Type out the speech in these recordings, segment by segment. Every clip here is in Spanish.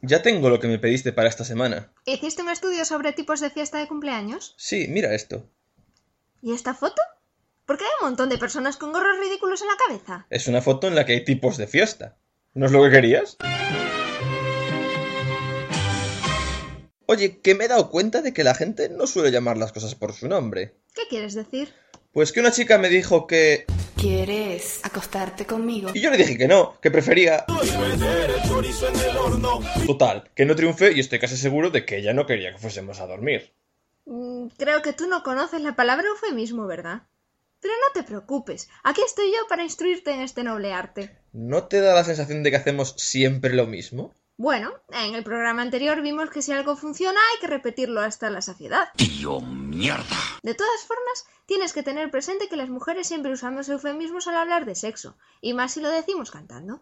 Ya tengo lo que me pediste para esta semana. ¿Hiciste un estudio sobre tipos de fiesta de cumpleaños? Sí, mira esto. ¿Y esta foto? ¿Por qué hay un montón de personas con gorros ridículos en la cabeza? Es una foto en la que hay tipos de fiesta. ¿No es lo que querías? Oye, que me he dado cuenta de que la gente no suele llamar las cosas por su nombre. ¿Qué quieres decir? Pues que una chica me dijo que... ¿Quieres acostarte conmigo? Y yo le dije que no, que prefería... Total, que no triunfé y estoy casi seguro de que ella no quería que fuésemos a dormir. Mm, creo que tú no conoces la palabra eufemismo, ¿verdad? Pero no te preocupes, aquí estoy yo para instruirte en este noble arte. ¿No te da la sensación de que hacemos siempre lo mismo? Bueno, en el programa anterior vimos que si algo funciona hay que repetirlo hasta la saciedad. ¡Tío, mierda! De todas formas, tienes que tener presente que las mujeres siempre usamos eufemismos al hablar de sexo, y más si lo decimos cantando.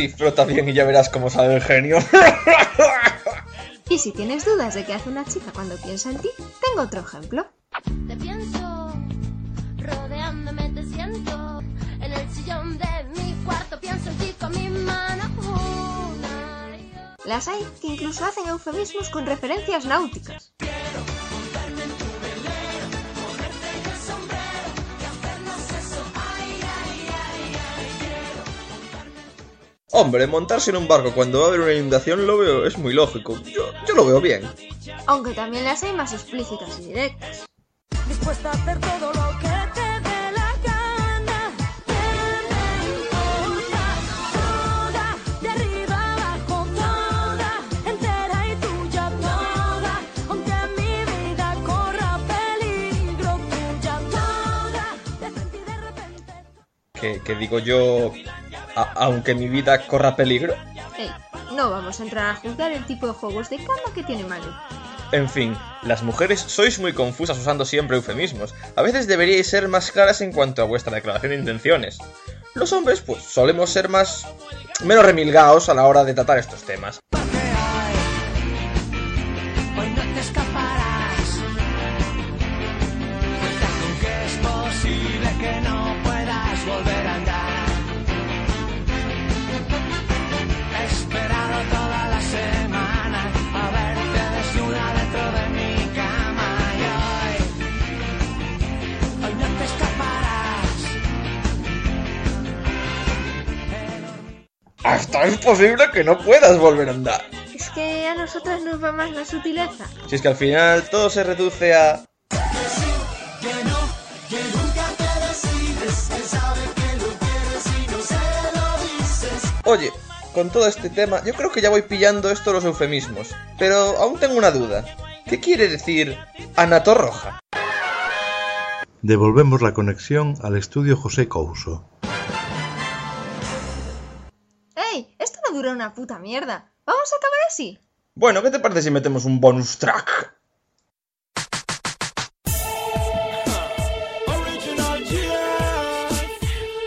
Y frota bien y ya verás cómo sale el genio. Y si tienes dudas de qué hace una chica cuando piensa en ti, tengo otro ejemplo. Te pienso, rodeándome te siento. En el sillón de mi cuarto pienso en ti con mi mano. Una y otra. Las hay que incluso hacen eufemismos con referencias náuticas. Hombre, montarse en un barco cuando va a haber una inundación lo veo, es muy lógico. Yo, yo lo veo bien. Aunque también las hay más explícitas y directas. Dispuesta a hacer todo lo que te dé la gana. ¿Qué me importa? Toda, de arriba abajo, toda, entera y tuya toda. Aunque mi vida corra peligro, tuya toda, de frente y de repente. Que, que digo yo, a- aunque mi vida corra peligro. No vamos a entrar a juzgar el tipo de juegos de cama que tiene Manu. En fin, las mujeres sois muy confusas usando siempre eufemismos. A veces deberíais ser más claras en cuanto a vuestra declaración de intenciones. Los hombres, pues, solemos ser más... menos remilgaos a la hora de tratar estos temas. Hoy no te escaparás. Hasta es posible que no puedas volver a andar. Es que a nosotras nos va más la sutileza. Si es que al final todo se reduce a... Oye, con todo este tema, yo creo que ya voy pillando esto los eufemismos. Pero aún tengo una duda. ¿Qué quiere decir anatorroja? Devolvemos la conexión al estudio José Couso. No dura una puta mierda. ¿Vamos a acabar así? Bueno, ¿qué te parece si metemos un bonus track? Original GF,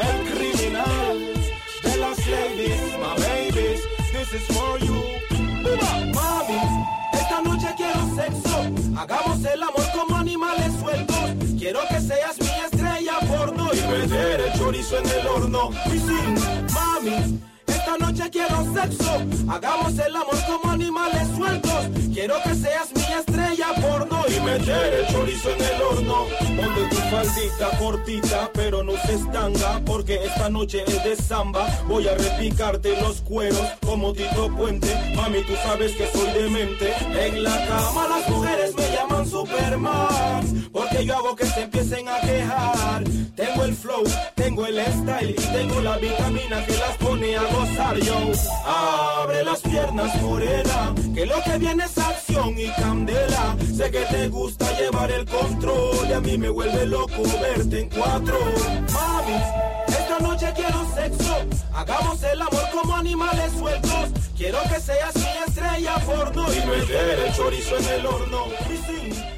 el criminal de las ladies, my babies, this is for you. Mami, esta noche quiero sexo, hagamos el amor como animales sueltos. Quiero que seas mi estrella porno y meter el chorizo en el horno. Y sí, mami, esta noche quiero sexo, hagamos el amor como animales sueltos. Quiero que seas mi estrella porno y meter el chorizo en el horno. Ponte tu faldita cortita, pero no se estanga, porque esta noche es de samba. Voy a repicarte los cueros como Tito Puente. Mami, tú sabes que soy demente. En la cama las mujeres me llaman Superman, porque yo hago que se empiecen a quejar. Tengo el style y tengo la vitamina que las pone a gozar yo. Abre las piernas, morena, que lo que viene es acción y candela. Sé que te gusta llevar el control y a mí me vuelve loco verte en cuatro. Mami, esta noche quiero sexo, hagamos el amor como animales sueltos. Quiero que seas mi estrella porno y meter el chorizo en el horno. Y